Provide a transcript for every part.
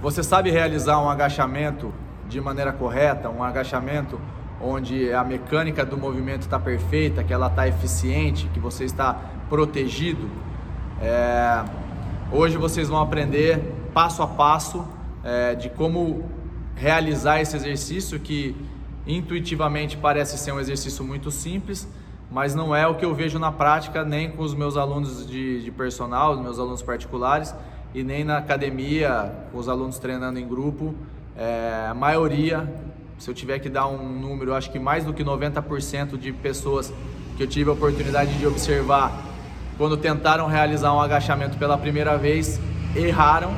Você sabe realizar um agachamento de maneira correta, um agachamento onde a mecânica do movimento está perfeita, que ela está eficiente, que você está protegido. É... Hoje vocês vão aprender passo a passo é, de como realizar esse exercício que intuitivamente parece ser um exercício muito simples, mas não é o que eu vejo na prática nem com os meus alunos de, de personal, os meus alunos particulares e nem na academia com os alunos treinando em grupo. É, a maioria se eu tiver que dar um número, acho que mais do que 90% de pessoas que eu tive a oportunidade de observar quando tentaram realizar um agachamento pela primeira vez, erraram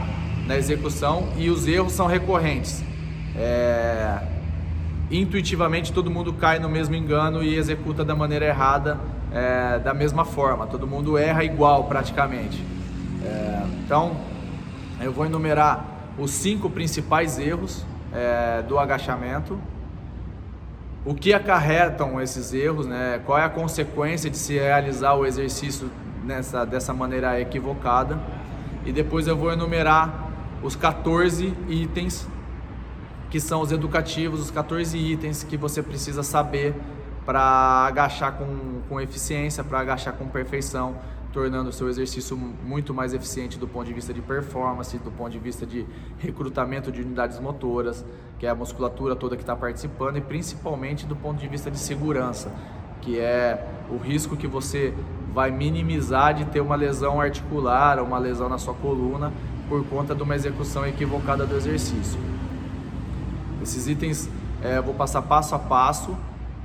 na execução e os erros são recorrentes. É... Intuitivamente todo mundo cai no mesmo engano e executa da maneira errada, é... da mesma forma. Todo mundo erra igual praticamente. É... Então eu vou enumerar os cinco principais erros é, do agachamento, o que acarretam esses erros, né? qual é a consequência de se realizar o exercício nessa, dessa maneira equivocada, e depois eu vou enumerar os 14 itens que são os educativos, os 14 itens que você precisa saber para agachar com, com eficiência, para agachar com perfeição tornando o seu exercício muito mais eficiente do ponto de vista de performance, do ponto de vista de recrutamento de unidades motoras, que é a musculatura toda que está participando, e principalmente do ponto de vista de segurança, que é o risco que você vai minimizar de ter uma lesão articular ou uma lesão na sua coluna por conta de uma execução equivocada do exercício. Esses itens é, eu vou passar passo a passo,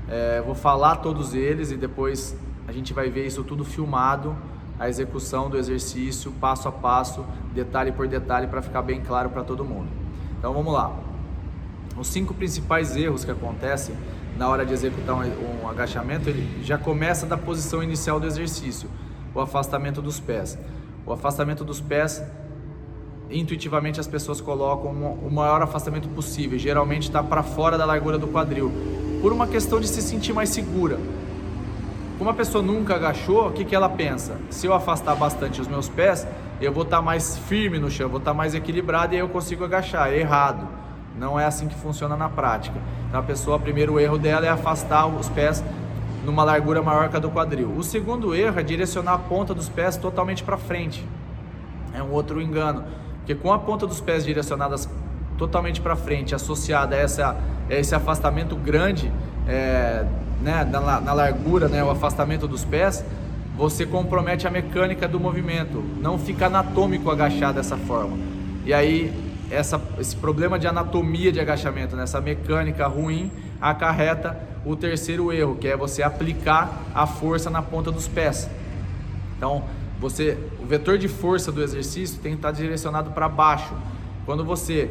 é, vou falar todos eles e depois a gente vai ver isso tudo filmado a execução do exercício passo a passo, detalhe por detalhe, para ficar bem claro para todo mundo. Então vamos lá. Os cinco principais erros que acontecem na hora de executar um, agachamento, ele já começa da posição inicial do exercício, o afastamento dos pés. O afastamento dos pés, intuitivamente as pessoas colocam o maior afastamento possível, geralmente está para fora da largura do quadril, por uma questão de se sentir mais segura. Como a pessoa nunca agachou, o que, que ela pensa? Se eu afastar bastante os meus pés, eu vou estar tá mais firme no chão, vou estar tá mais equilibrado e aí eu consigo agachar. Errado. Não é assim que funciona na prática. Então a pessoa, o primeiro erro dela é afastar os pés numa largura maior que a do quadril. O segundo erro é direcionar a ponta dos pés totalmente para frente. É um outro engano, porque com a ponta dos pés direcionadas totalmente para frente, associada a, essa, a esse afastamento grande é, né, na, na largura, né, o afastamento dos pés, você compromete a mecânica do movimento, não fica anatômico agachar dessa forma. E aí essa, esse problema de anatomia de agachamento, né, mecânica ruim, acarreta o terceiro erro, que é você aplicar a força na ponta dos pés. Então, você, o vetor de força do exercício tem que estar direcionado para baixo. Quando você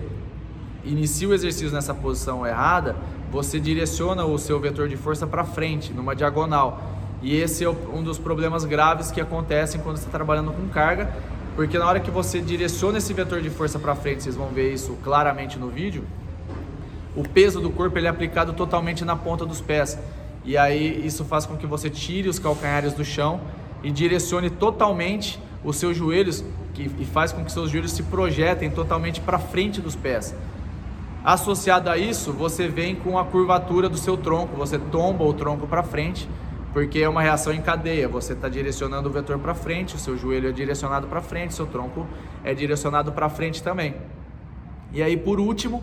inicia o exercício nessa posição errada, você direciona o seu vetor de força para frente, numa diagonal. E esse é um dos problemas graves que acontecem quando você está trabalhando com carga, porque na hora que você direciona esse vetor de força para frente, vocês vão ver isso claramente no vídeo, o peso do corpo ele é aplicado totalmente na ponta dos pés. E aí isso faz com que você tire os calcanhares do chão e direcione totalmente os seus joelhos que, e faz com que seus joelhos se projetem totalmente para frente dos pés. Associado a isso, você vem com a curvatura do seu tronco, você tomba o tronco para frente, porque é uma reação em cadeia. Você está direcionando o vetor para frente, o seu joelho é direcionado para frente, seu tronco é direcionado para frente também. E aí, por último,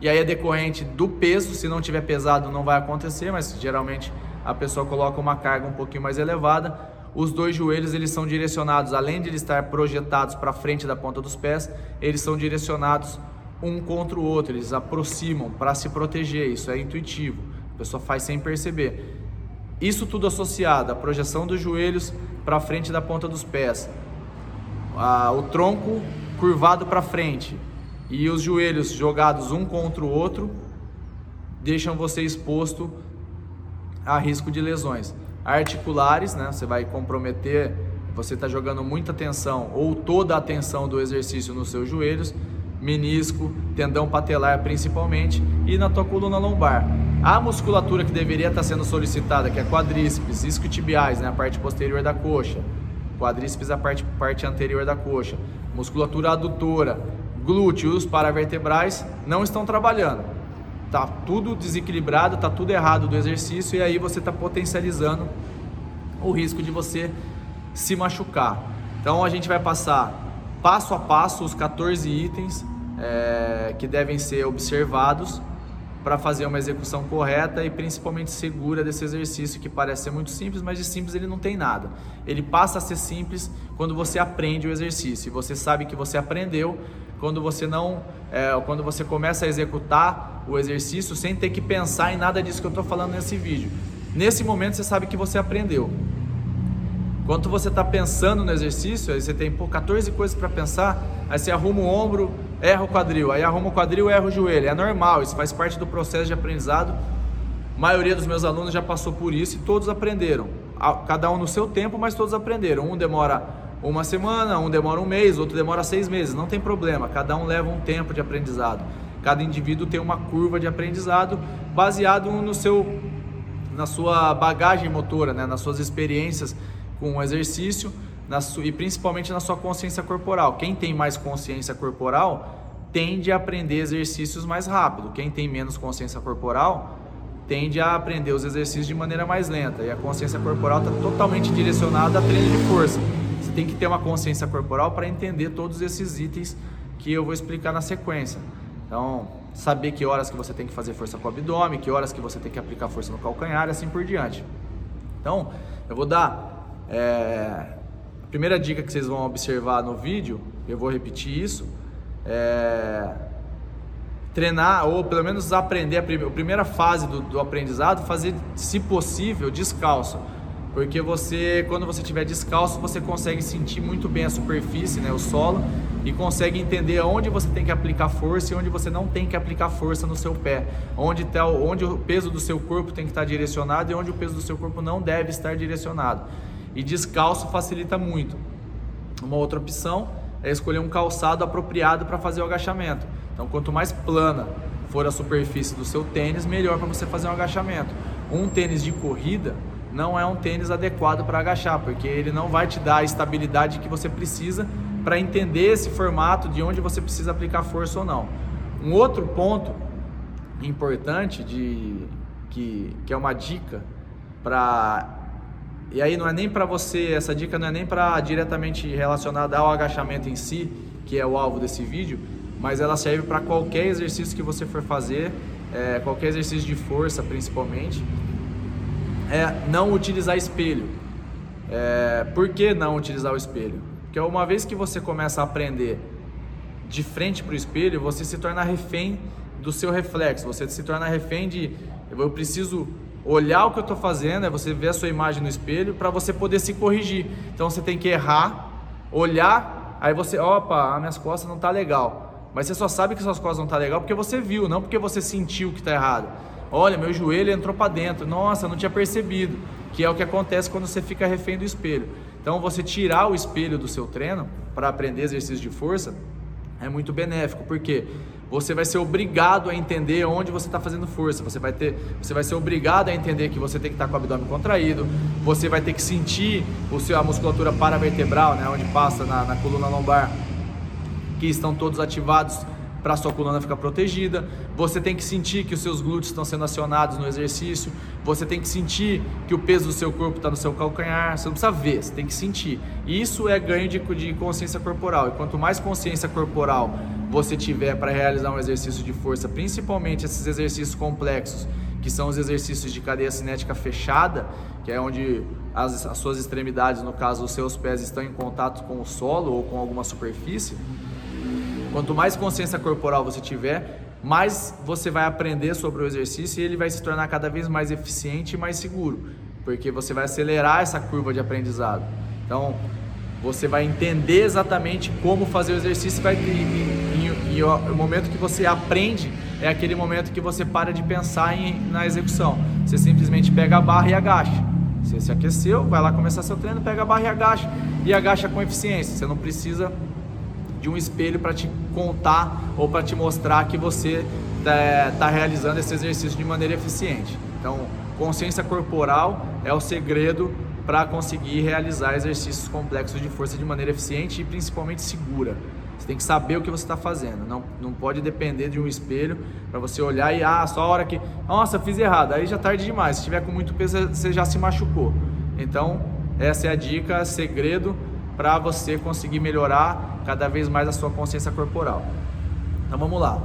e aí é decorrente do peso, se não tiver pesado não vai acontecer, mas geralmente a pessoa coloca uma carga um pouquinho mais elevada. Os dois joelhos eles são direcionados, além de eles estar projetados para frente da ponta dos pés, eles são direcionados um contra o outro, eles aproximam para se proteger, isso é intuitivo, a pessoa faz sem perceber. Isso tudo associado à projeção dos joelhos para frente da ponta dos pés, a, o tronco curvado para frente e os joelhos jogados um contra o outro deixam você exposto a risco de lesões articulares, né? Você vai comprometer, você está jogando muita atenção ou toda a atenção do exercício nos seus joelhos menisco, tendão patelar principalmente e na tua coluna lombar. A musculatura que deveria estar sendo solicitada, que é quadríceps, isquiotibiais, né, a parte posterior da coxa, quadríceps a parte, parte anterior da coxa, musculatura adutora, glúteos, paravertebrais não estão trabalhando. Tá tudo desequilibrado, tá tudo errado do exercício e aí você está potencializando o risco de você se machucar. Então a gente vai passar passo a passo os 14 itens é, que devem ser observados para fazer uma execução correta e principalmente segura desse exercício que parece ser muito simples, mas de simples ele não tem nada. Ele passa a ser simples quando você aprende o exercício e você sabe que você aprendeu quando você não, é, quando você começa a executar o exercício sem ter que pensar em nada disso que eu estou falando nesse vídeo. Nesse momento você sabe que você aprendeu. Quando você está pensando no exercício, aí você tem pô, 14 coisas para pensar, aí você arruma o ombro, erra o quadril, aí arruma o quadril, erra o joelho. É normal, isso faz parte do processo de aprendizado. A maioria dos meus alunos já passou por isso e todos aprenderam. Cada um no seu tempo, mas todos aprenderam. Um demora uma semana, um demora um mês, outro demora seis meses. Não tem problema, cada um leva um tempo de aprendizado. Cada indivíduo tem uma curva de aprendizado baseado no seu, na sua bagagem motora, né? nas suas experiências com o exercício sua, e principalmente na sua consciência corporal. Quem tem mais consciência corporal tende a aprender exercícios mais rápido. Quem tem menos consciência corporal tende a aprender os exercícios de maneira mais lenta. E a consciência corporal está totalmente direcionada a treino de força. Você tem que ter uma consciência corporal para entender todos esses itens que eu vou explicar na sequência. Então, saber que horas que você tem que fazer força com o abdômen, que horas que você tem que aplicar força no calcanhar e assim por diante. Então, eu vou dar é, a primeira dica que vocês vão observar no vídeo, eu vou repetir isso, é treinar ou pelo menos aprender a, primeira fase do, do aprendizado, fazer, se possível, descalço. Porque você, quando você estiver descalço, você consegue sentir muito bem a superfície, né, o solo, e consegue entender onde você tem que aplicar força e onde você não tem que aplicar força no seu pé, onde, tá, onde o peso do seu corpo tem que estar direcionado e onde o peso do seu corpo não deve estar direcionado. E descalço facilita muito. Uma outra opção é escolher um calçado apropriado para fazer o agachamento. Então, quanto mais plana for a superfície do seu tênis, melhor para você fazer um agachamento. Um tênis de corrida não é um tênis adequado para agachar, porque ele não vai te dar a estabilidade que você precisa para entender esse formato de onde você precisa aplicar força ou não. Um outro ponto importante de que, que é uma dica para e aí não é nem para você, essa dica não é nem para diretamente relacionada ao agachamento em si, que é o alvo desse vídeo, mas ela serve para qualquer exercício que você for fazer, é, qualquer exercício de força principalmente, é não utilizar espelho. É, por que não utilizar o espelho? Porque uma vez que você começa a aprender de frente para o espelho, você se torna refém do seu reflexo, você se torna refém de eu preciso olhar o que eu estou fazendo, é você ver a sua imagem no espelho para você poder se corrigir. Então você tem que errar, olhar, aí você, opa, as minhas costas não tá legal. Mas você só sabe que suas costas não tá legal porque você viu, não porque você sentiu que está errado. Olha, meu joelho entrou para dentro. Nossa, não tinha percebido. Que é o que acontece quando você fica refém do espelho. Então, você tirar o espelho do seu treino para aprender exercícios de força é muito benéfico, porque você vai ser obrigado a entender onde você está fazendo força. Você vai ter, você vai ser obrigado a entender que você tem que estar tá com o abdômen contraído. Você vai ter que sentir o seu, a musculatura paravertebral, né, onde passa na, na coluna lombar, que estão todos ativados para sua coluna ficar protegida. Você tem que sentir que os seus glúteos estão sendo acionados no exercício. Você tem que sentir que o peso do seu corpo está no seu calcanhar. Você não precisa ver, você tem que sentir. Isso é ganho de, de consciência corporal. E quanto mais consciência corporal você tiver para realizar um exercício de força, principalmente esses exercícios complexos, que são os exercícios de cadeia cinética fechada, que é onde as, as suas extremidades, no caso os seus pés, estão em contato com o solo ou com alguma superfície Quanto mais consciência corporal você tiver, mais você vai aprender sobre o exercício e ele vai se tornar cada vez mais eficiente e mais seguro, porque você vai acelerar essa curva de aprendizado. Então, você vai entender exatamente como fazer o exercício vai, e, e, e, o momento que você aprende é aquele momento que você para de pensar em, na execução. Você simplesmente pega a barra e agacha. Você se aqueceu, vai lá começar seu treino, pega a barra e agacha. E agacha com eficiência. Você não precisa de um espelho para te contar ou para te mostrar que você está tá realizando esse exercício de maneira eficiente. Então, consciência corporal é o segredo para conseguir realizar exercícios complexos de força de maneira eficiente e principalmente segura. Você tem que saber o que você está fazendo. Não, não pode depender de um espelho para você olhar e, ah, só a hora que, nossa, fiz errado. Aí já é tarde demais. Se tiver com muito peso, você já se machucou. Então, essa é a dica, segredo para você conseguir melhorar cada vez mais a sua consciência corporal. Então vamos lá.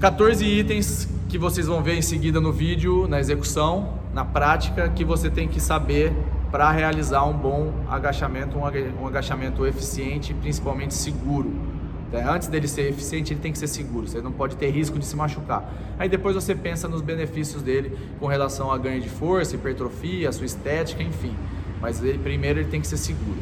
14 itens que vocês vão ver em seguida no vídeo, na execução, na prática, que você tem que saber para realizar um bom agachamento, um agachamento eficiente, principalmente seguro. É, antes dele ser eficiente, ele tem que ser seguro. Você não pode ter risco de se machucar. Aí depois você pensa nos benefícios dele com relação a ganho de força, hipertrofia, sua estética, enfim. Mas ele, primeiro ele tem que ser seguro.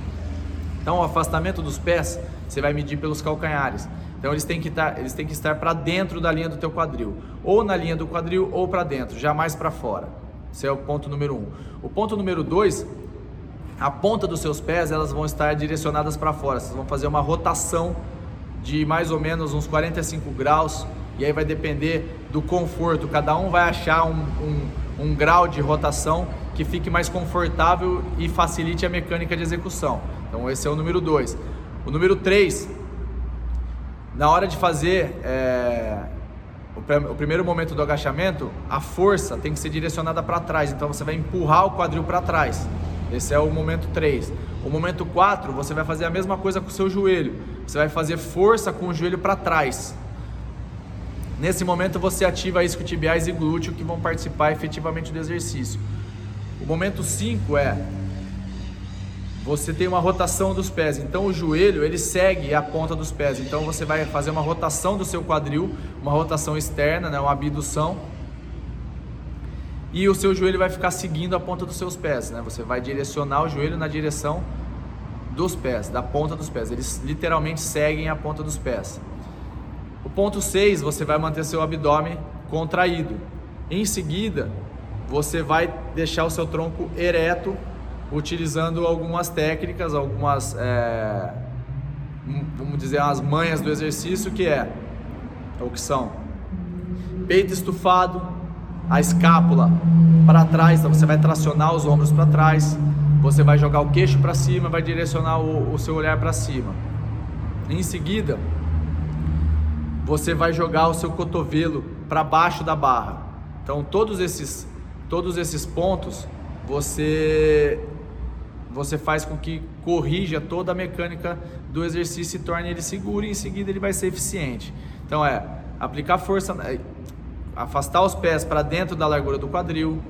Então, o afastamento dos pés você vai medir pelos calcanhares. Então eles têm que estar, eles têm que estar para dentro da linha do teu quadril, ou na linha do quadril ou para dentro, jamais para fora. Esse é o ponto número um. O ponto número dois, a ponta dos seus pés elas vão estar direcionadas para fora. Vocês vão fazer uma rotação de mais ou menos uns 45 graus e aí vai depender do conforto. Cada um vai achar um, um, um grau de rotação que fique mais confortável e facilite a mecânica de execução. Então esse é o número dois. O número três na hora de fazer é, o, o, primeiro momento do agachamento, a força tem que ser direcionada para trás, então você vai empurrar o quadril para trás. Esse é o momento 3. O momento 4, você vai fazer a mesma coisa com o seu joelho. Você vai fazer força com o joelho para trás. Nesse momento você ativa isquiotibiais e glúteo que vão participar efetivamente do exercício. O momento 5 é você tem uma rotação dos pés. Então o joelho ele segue a ponta dos pés. Então você vai fazer uma rotação do seu quadril, uma rotação externa, né, uma abdução. E o seu joelho vai ficar seguindo a ponta dos seus pés, né? Você vai direcionar o joelho na direção dos pés, da ponta dos pés. Eles literalmente seguem a ponta dos pés. O ponto 6, você vai manter seu abdômen contraído. Em seguida, você vai deixar o seu tronco ereto utilizando algumas técnicas, algumas, é, vamos dizer, as manhas do exercício, que é, o que são peito estufado, a escápula para trás, então você vai tracionar os ombros para trás, você vai jogar o queixo para cima, vai direcionar o, o seu olhar para cima. Em seguida, você vai jogar o seu cotovelo para baixo da barra. Então todos esses todos esses pontos você você faz com que corrija toda a mecânica do exercício e torne ele seguro e em seguida ele vai ser eficiente. Então é aplicar força, é, afastar os pés para dentro da largura do quadril,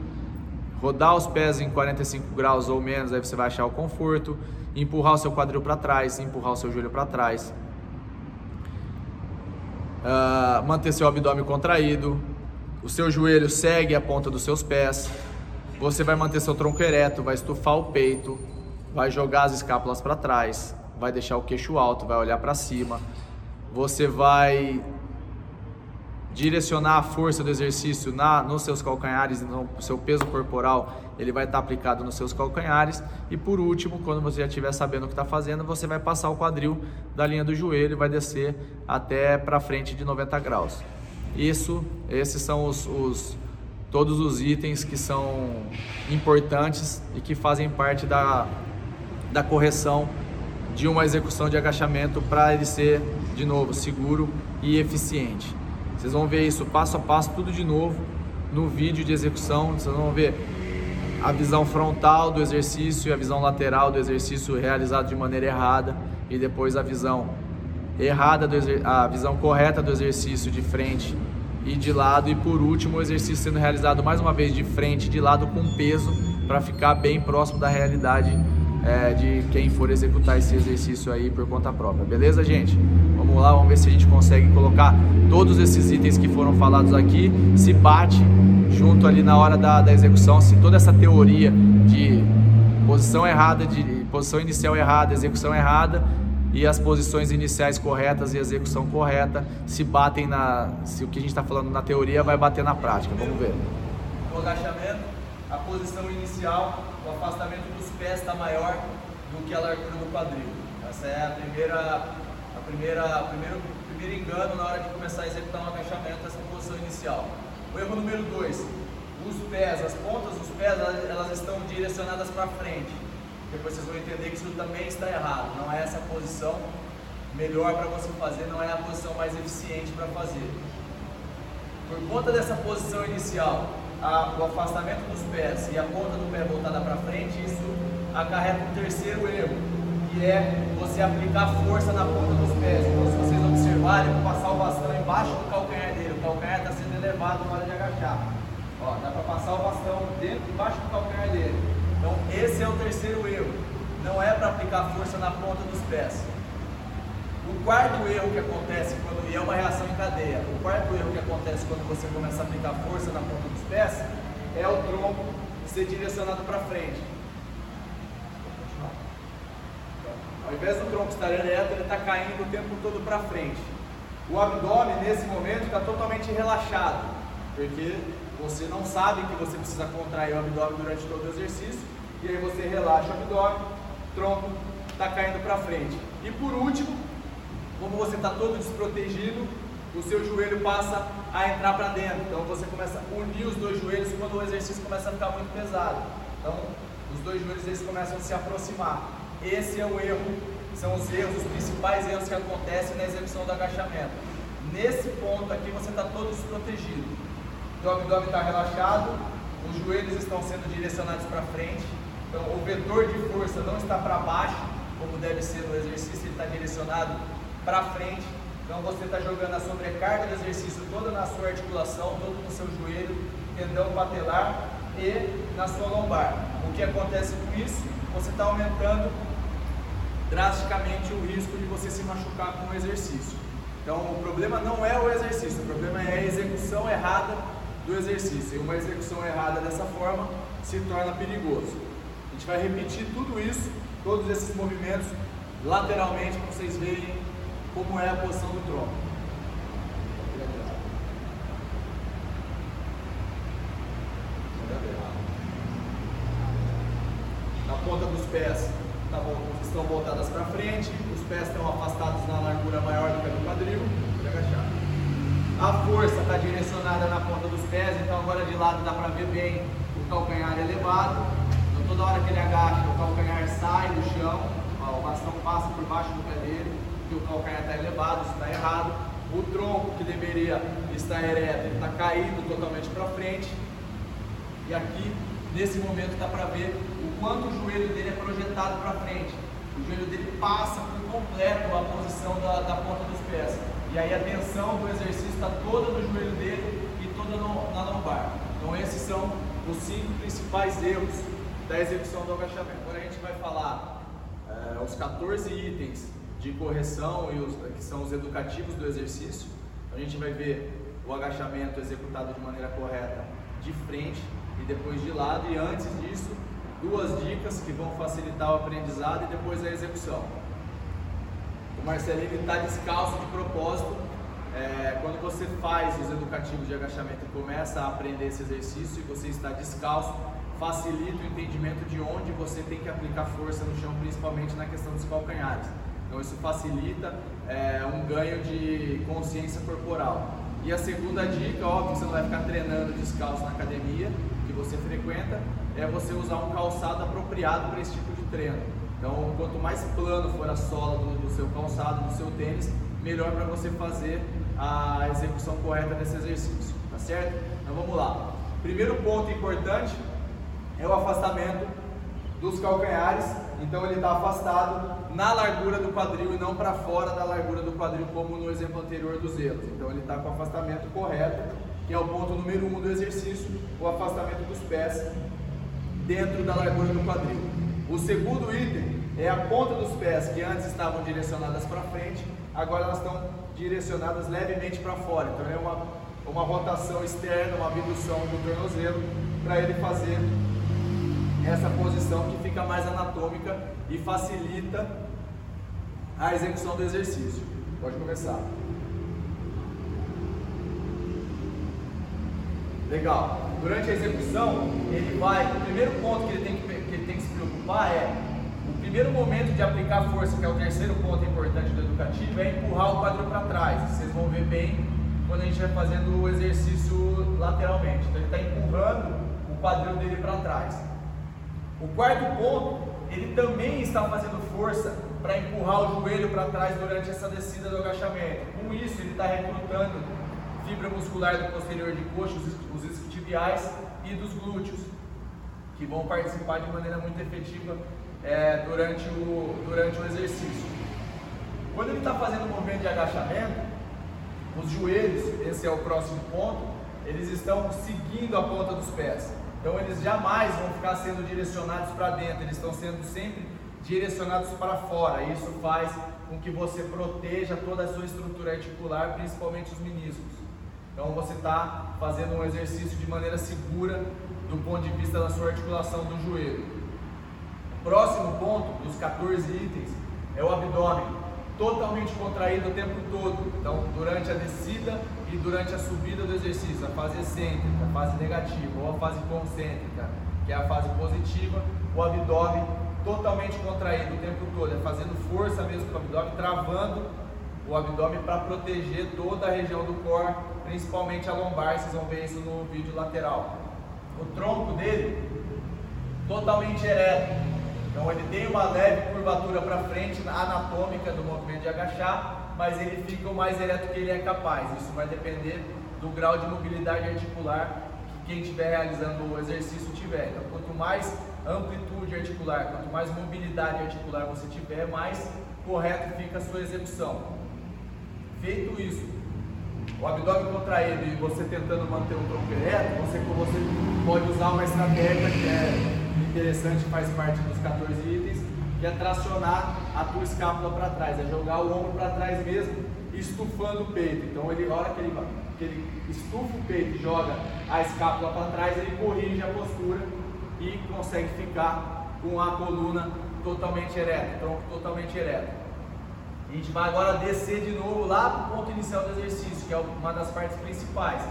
rodar os pés em 45 graus ou menos, aí você vai achar o conforto, empurrar o seu quadril para trás, empurrar o seu joelho para trás, uh, manter seu abdômen contraído, o seu joelho segue a ponta dos seus pés, você vai manter seu tronco ereto, vai estufar o peito, vai jogar as escápulas para trás, vai deixar o queixo alto, vai olhar para cima. Você vai direcionar a força do exercício na, nos seus calcanhares, no seu peso corporal, ele vai estar tá aplicado nos seus calcanhares. E por último, quando você já estiver sabendo o que está fazendo, você vai passar o quadril da linha do joelho e vai descer até para frente de 90 graus. Isso, esses são os, os todos os itens que são importantes e que fazem parte da, da correção de uma execução de agachamento para ele ser, de novo, seguro e eficiente. Vocês vão ver isso passo a passo, tudo de novo no vídeo de execução. Vocês vão ver a visão frontal do exercício e a visão lateral do exercício realizado de maneira errada e depois a visão errada do a visão correta do exercício de frente e de lado e por último o exercício sendo realizado mais uma vez de frente, de lado com peso para ficar bem próximo da realidade é, de quem for executar esse exercício aí por conta própria. Beleza, gente? Vamos lá, vamos ver se a gente consegue colocar todos esses itens que foram falados aqui, se bate junto ali na hora da, da execução, se toda essa teoria de posição errada, de posição inicial errada, execução errada e as posições iniciais corretas e execução correta se batem na. Se o que a gente está falando na teoria vai bater na prática. Vamos ver. O agachamento, a posição inicial, o afastamento dos pés está maior do que a largura do quadril. Essa é a primeira, a primeira, primeiro, primeiro engano na hora de começar a executar um agachamento, essa posição inicial. O erro número 2, os pés, as pontas dos pés, elas estão direcionadas para frente depois vocês vão entender que isso também está errado. Não é essa posição melhor para você fazer, não é a posição mais eficiente para fazer. Por conta dessa posição inicial, a, o afastamento dos pés e a ponta do pé voltada para frente, isso acarreta um terceiro erro, que é você aplicar força na ponta dos pés. Então, se vocês observarem, vou passar o bastão embaixo do calcanhar dele, o calcanhar está sendo elevado na hora de agachar. Ó, dá para passar o bastão dentro, embaixo do calcanhar dele. Então, esse é o terceiro erro. Não é para aplicar força na ponta dos pés. O quarto erro que acontece quando e é uma reação em cadeia. O quarto erro que acontece quando você começa a aplicar força na ponta dos pés é o tronco ser direcionado para frente. Ao invés do tronco estar ereto, ele está caindo o tempo todo para frente. O abdômen, nesse momento, está totalmente relaxado, porque você não sabe que você precisa contrair o abdômen durante todo o exercício, e aí você relaxa o abdômen, tronco está caindo para frente. E por último, como você está todo desprotegido, o seu joelho passa a entrar para dentro. Então você começa a unir os dois joelhos quando o exercício começa a ficar muito pesado. Então os dois joelhos eles começam a se aproximar. Esse é o erro, são os erros, os principais erros que acontecem na execução do agachamento. Nesse ponto aqui você está todo desprotegido. O abdômen está relaxado, os joelhos estão sendo direcionados para frente. Então o vetor de força não está para baixo, como deve ser no exercício, ele está direcionado para frente. Então você está jogando a sobrecarga do exercício toda na sua articulação, todo no seu joelho, tendão patelar e na sua lombar. O que acontece com isso? Você está aumentando drasticamente o risco de você se machucar com o exercício. Então o problema não é o exercício, o problema é a execução errada do exercício. E uma execução errada dessa forma se torna perigoso. A gente vai repetir tudo isso, todos esses movimentos lateralmente para vocês verem como é a posição do tronco. Na ponta dos pés tá bom, estão voltadas para frente, os pés estão afastados na largura maior do que do quadril, pode agachar. A força está direcionada na ponta dos pés, então agora de lado dá para ver bem o calcanhar elevado. Então toda hora que ele agacha, o calcanhar sai do chão, ó, o bastão passa por baixo do pé dele que o calcanhar está elevado, isso está errado. O tronco que deveria estar ereto, está caído totalmente para frente. E aqui, nesse momento, dá para ver o quanto o joelho dele é projetado para frente. O joelho dele passa por completo a posição da, da ponta dos pés. E aí a tensão do exercício está toda no joelho dele e toda no, na lombar. Então esses são os cinco principais erros da execução do agachamento. Agora a gente vai falar é, os 14 itens de correção e os, que são os educativos do exercício. A gente vai ver o agachamento executado de maneira correta de frente e depois de lado. E antes disso, duas dicas que vão facilitar o aprendizado e depois a execução. O Marcelinho está descalço de propósito. É, quando você faz os educativos de agachamento e começa a aprender esse exercício e você está descalço, facilita o entendimento de onde você tem que aplicar força no chão, principalmente na questão dos calcanhares. Então isso facilita é, um ganho de consciência corporal. E a segunda dica, óbvio você não vai ficar treinando descalço na academia que você frequenta, é você usar um calçado apropriado para esse tipo de treino. Então, quanto mais plano for a sola do, do seu calçado, do seu tênis, melhor para você fazer a execução correta desse exercício, tá certo? Então vamos lá. Primeiro ponto importante é o afastamento dos calcanhares, então ele está afastado na largura do quadril e não para fora da largura do quadril, como no exemplo anterior dos erros. Então ele está com o afastamento correto, que é o ponto número um do exercício, o afastamento dos pés dentro da largura do quadril. O segundo item é a ponta dos pés, que antes estavam direcionadas para frente, agora elas estão direcionadas levemente para fora. Então é uma, uma rotação externa, uma abdução do tornozelo, para ele fazer essa posição que fica mais anatômica e facilita a execução do exercício. Pode começar. Legal. Durante a execução, ele vai. O primeiro ponto que ele tem que, é o primeiro momento de aplicar força, que é o terceiro ponto importante do educativo, é empurrar o quadril para trás. Vocês vão ver bem quando a gente vai fazendo o exercício lateralmente. Então ele está empurrando o quadril dele para trás. O quarto ponto, ele também está fazendo força para empurrar o joelho para trás durante essa descida do agachamento. Com isso, ele está recrutando fibra muscular do posterior de coxa, os isquiotibiais e dos glúteos, que vão participar de maneira muito efetiva é, durante, o, durante o exercício. Quando ele está fazendo o movimento de agachamento, os joelhos, esse é o próximo ponto, eles estão seguindo a ponta dos pés. Então eles jamais vão ficar sendo direcionados para dentro, eles estão sendo sempre direcionados para fora. Isso faz com que você proteja toda a sua estrutura articular, principalmente os meniscos. Então você está fazendo um exercício de maneira segura do ponto de vista da sua articulação do joelho. O próximo ponto dos 14 itens é o abdômen totalmente contraído o tempo todo. Então, durante a descida e durante a subida do exercício, a fase excêntrica, a fase negativa ou a fase concêntrica, que é a fase positiva, o abdômen totalmente contraído o tempo todo, é fazendo força mesmo com o abdômen, travando o abdômen para proteger toda a região do core, principalmente a lombar, vocês vão ver isso no vídeo lateral. O tronco dele totalmente ereto, então ele tem uma leve curvatura para frente anatômica do movimento de agachar, mas ele fica o mais ereto que ele é capaz. Isso vai depender do grau de mobilidade articular que quem estiver realizando o exercício tiver. Então quanto mais amplitude articular, quanto mais mobilidade articular você tiver, mais correto fica a sua execução. Feito isso, o abdômen contraído e você tentando manter o tronco ereto, você, você pode usar uma estratégia que é interessante faz parte dos 14 itens, que é tracionar a tua escápula para trás, é jogar o ombro para trás mesmo, estufando o peito. Então ele, a hora que ele, que ele estufa o peito e joga a escápula para trás, ele corrige a postura e consegue ficar com a coluna totalmente ereta, tronco totalmente ereto. A gente vai agora descer de novo lá para o ponto inicial do exercício, que é uma das partes principais.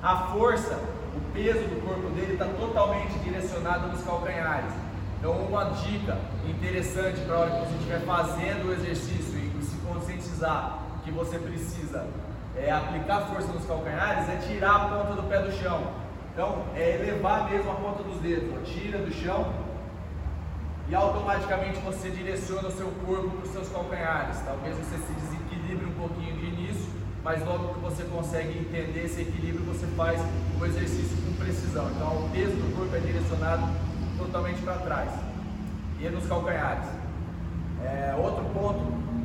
A força o peso do corpo dele está totalmente direcionado nos calcanhares. Então, uma dica interessante para a hora que você estiver fazendo o exercício e se conscientizar que você precisa é, aplicar força nos calcanhares é tirar a ponta do pé do chão. Então, é elevar mesmo a ponta dos dedos. Tira do chão e automaticamente você direciona o seu corpo para os seus calcanhares. Talvez você se desequilibre um pouquinho de início mas logo que você consegue entender esse equilíbrio, você faz o exercício com precisão. Então, o peso do corpo é direcionado totalmente para trás e nos calcanhares. É, outro ponto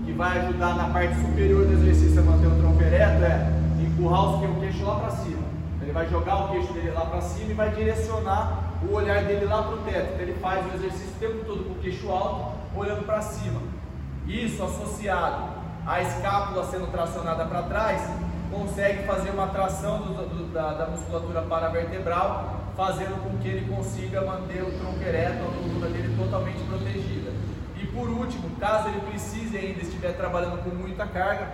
que vai ajudar na parte superior do exercício a manter o tronco ereto é empurrar o queixo lá para cima. Ele vai jogar o queixo dele lá para cima e vai direcionar o olhar dele lá para o teto. Então, ele faz o exercício o tempo todo com o queixo alto, olhando para cima. Isso associado a escápula sendo tracionada para trás, consegue fazer uma tração do, do, da, da, musculatura paravertebral, fazendo com que ele consiga manter o tronco ereto, a coluna dele totalmente protegida. E por último, caso ele precise ainda estiver trabalhando com muita carga,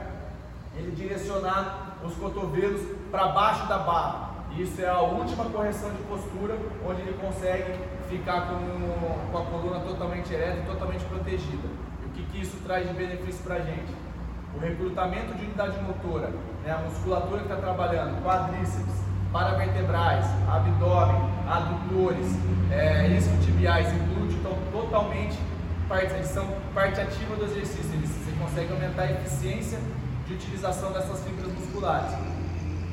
ele direcionar os cotovelos para baixo da barra. Isso é a última correção de postura, onde ele consegue ficar com, com a coluna totalmente ereta e totalmente protegida. E o que, que isso traz de benefício para a gente? o recrutamento de unidade motora, né, a musculatura que está trabalhando, quadríceps, paravertebrais, abdômen, adutores, é, isquiotibiais e glúteo estão totalmente parte, eles são parte ativa do exercício, você consegue aumentar a eficiência de utilização dessas fibras musculares.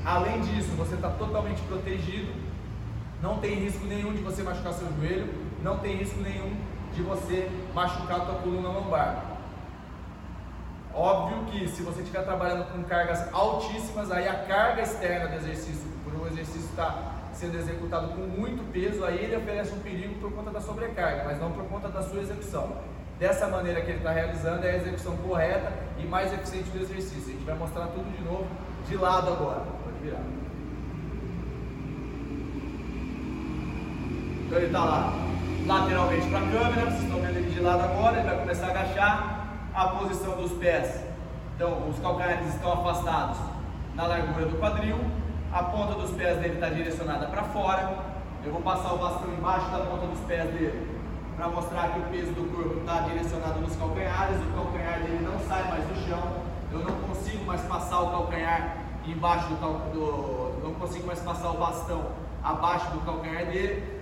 Além disso, você está totalmente protegido, não tem risco nenhum de você machucar seu joelho, não tem risco nenhum de você machucar a tua coluna lombar. Óbvio que se você estiver trabalhando com cargas altíssimas, aí a carga externa do exercício, por o exercício estar tá sendo executado com muito peso, aí ele oferece um perigo por conta da sobrecarga, mas não por conta da sua execução. Dessa maneira que ele está realizando é a execução correta e mais eficiente do exercício. A gente vai mostrar tudo de novo de lado agora. Então ele está lá lateralmente para a câmera, vocês estão vendo ele de lado agora, ele vai começar a agachar a posição dos pés. Então, os calcanhares estão afastados na largura do quadril, a ponta dos pés dele está direcionada para fora. Eu vou passar o bastão embaixo da ponta dos pés dele para mostrar que o peso do corpo está direcionado nos calcanhares, o calcanhar dele não sai mais do chão, eu não consigo mais passar o calcanhar embaixo do, não consigo mais passar o bastão abaixo do calcanhar dele.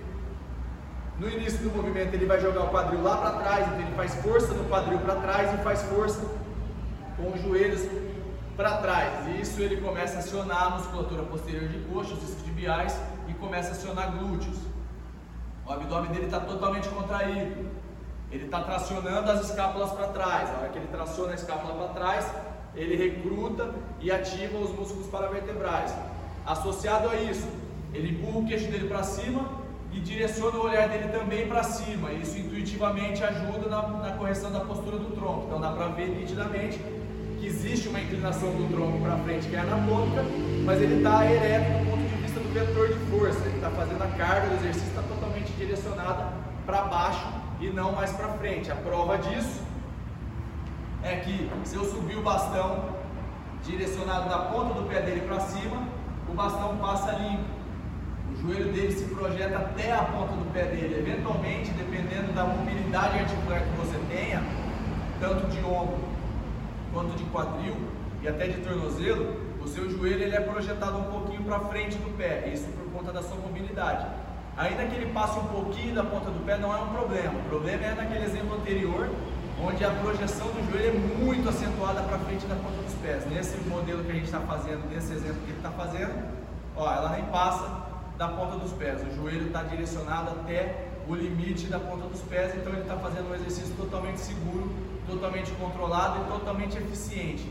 No início do movimento ele vai jogar o quadril lá para trás, então ele faz força no quadril para trás e faz força com os joelhos para trás. E isso ele começa a acionar a musculatura posterior de coxa, os isquiotibiais e começa a acionar glúteos. O abdômen dele está totalmente contraído. Ele está tracionando as escápulas para trás. A hora que ele traciona a escápula para trás, ele recruta e ativa os músculos paravertebrais. Associado a isso, ele empurra o queixo dele para cima e direciona o olhar dele também para cima. Isso intuitivamente ajuda na, na, correção da postura do tronco. Então dá para ver nitidamente que existe uma inclinação do tronco para frente que é anatômica, mas ele está ereto do ponto de vista do vetor de força. Ele está fazendo a carga do exercício, está totalmente direcionada para baixo e não mais para frente. A prova disso é que se eu subir o bastão direcionado da ponta do pé dele para cima, o bastão passa limpo o joelho dele se projeta até a ponta do pé dele. Eventualmente, dependendo da mobilidade articular que você tenha, tanto de ombro quanto de quadril e até de tornozelo, o seu joelho ele é projetado um pouquinho para frente do pé, isso por conta da sua mobilidade. Ainda que ele passe um pouquinho da ponta do pé, não é um problema. O problema é naquele exemplo anterior, onde a projeção do joelho é muito acentuada para frente da ponta dos pés. Nesse modelo que a gente está fazendo, nesse exemplo que ele está fazendo, ó, ela nem passa da ponta dos pés. O joelho está direcionado até o limite da ponta dos pés, então ele está fazendo um exercício totalmente seguro, totalmente controlado e totalmente eficiente.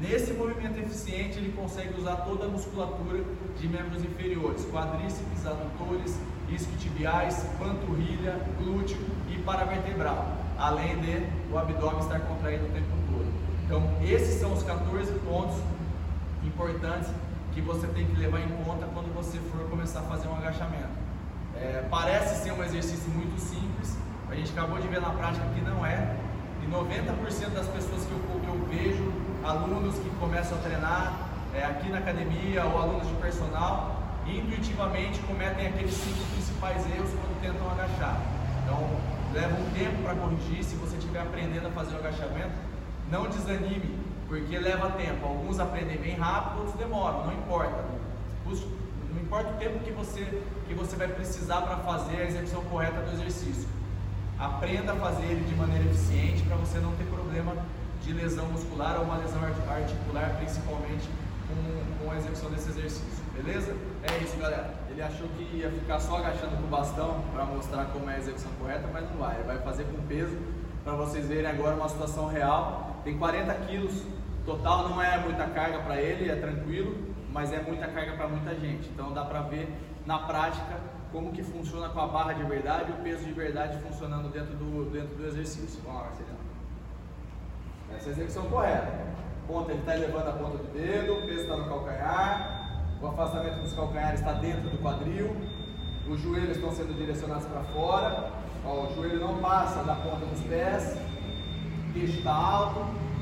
Nesse movimento eficiente, ele consegue usar toda a musculatura de membros inferiores, quadríceps, adutores, isquiotibiais, panturrilha, glúteo e paravertebral, além de o abdômen estar contraído o tempo todo. Então, esses são os 14 pontos importantes que você tem que levar em conta quando você for começar a fazer um agachamento. É, parece ser um exercício muito simples, a gente acabou de ver na prática que não é, e 90% das pessoas que eu, que eu, vejo, alunos que começam a treinar é, aqui na academia ou alunos de personal, intuitivamente cometem aqueles cinco principais erros quando tentam agachar. Então, leva um tempo para corrigir, se você estiver aprendendo a fazer o agachamento, não desanime, porque leva tempo. Alguns aprendem bem rápido, outros demoram, não importa. Não importa o tempo que você, que você vai precisar para fazer a execução correta do exercício. Aprenda a fazer ele de maneira eficiente para você não ter problema de lesão muscular ou uma lesão articular, principalmente com, com a execução desse exercício. Beleza? É isso, galera. Ele achou que ia ficar só agachando com o bastão para mostrar como é a execução correta, mas não vai. Ele vai fazer com peso para vocês verem agora uma situação real. Tem 40 quilos Total não é muita carga para ele, é tranquilo, mas é muita carga para muita gente. Então dá para ver na prática como que funciona com a barra de verdade e o peso de verdade funcionando dentro do, dentro do exercício. Vamos lá, Marcelino. Essa é a execução correta. Ponta, ele está elevando a ponta do dedo, o peso está no calcanhar, o afastamento dos calcanhares está dentro do quadril, os joelhos estão sendo direcionados para fora, Ó, o joelho não passa da ponta dos pés, o queixo está alto,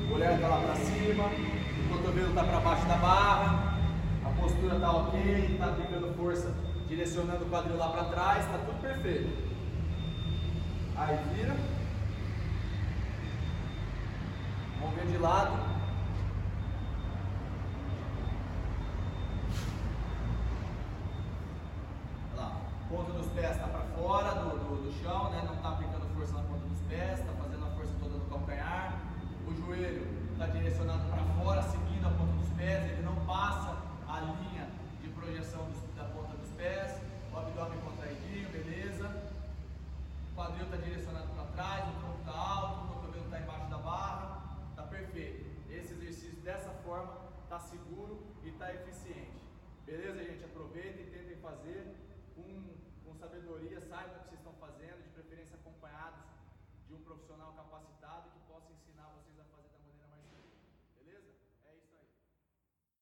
o olhar está lá para cima, o cotovelo está para baixo da barra, a postura está ok, está aplicando força, direcionando o quadril lá para trás, está tudo perfeito. Aí vira. Vamos ver de lado. Lá, ponta dos pés está para fora do, do, do chão, né? não está aplicando força na ponta dos pés, está fazendo a força toda no calcanhar o joelho está direcionado para fora, seguindo a ponta dos pés, ele não passa a linha de projeção dos, da ponta dos pés, o abdômen contraidinho, beleza? O quadril está direcionado para trás, o tronco está alto, o cotovelo está embaixo da barra, está perfeito. Esse exercício dessa forma está seguro e está eficiente. Beleza, gente? Aproveitem, tentem fazer com sabedoria, saibam o que vocês estão fazendo,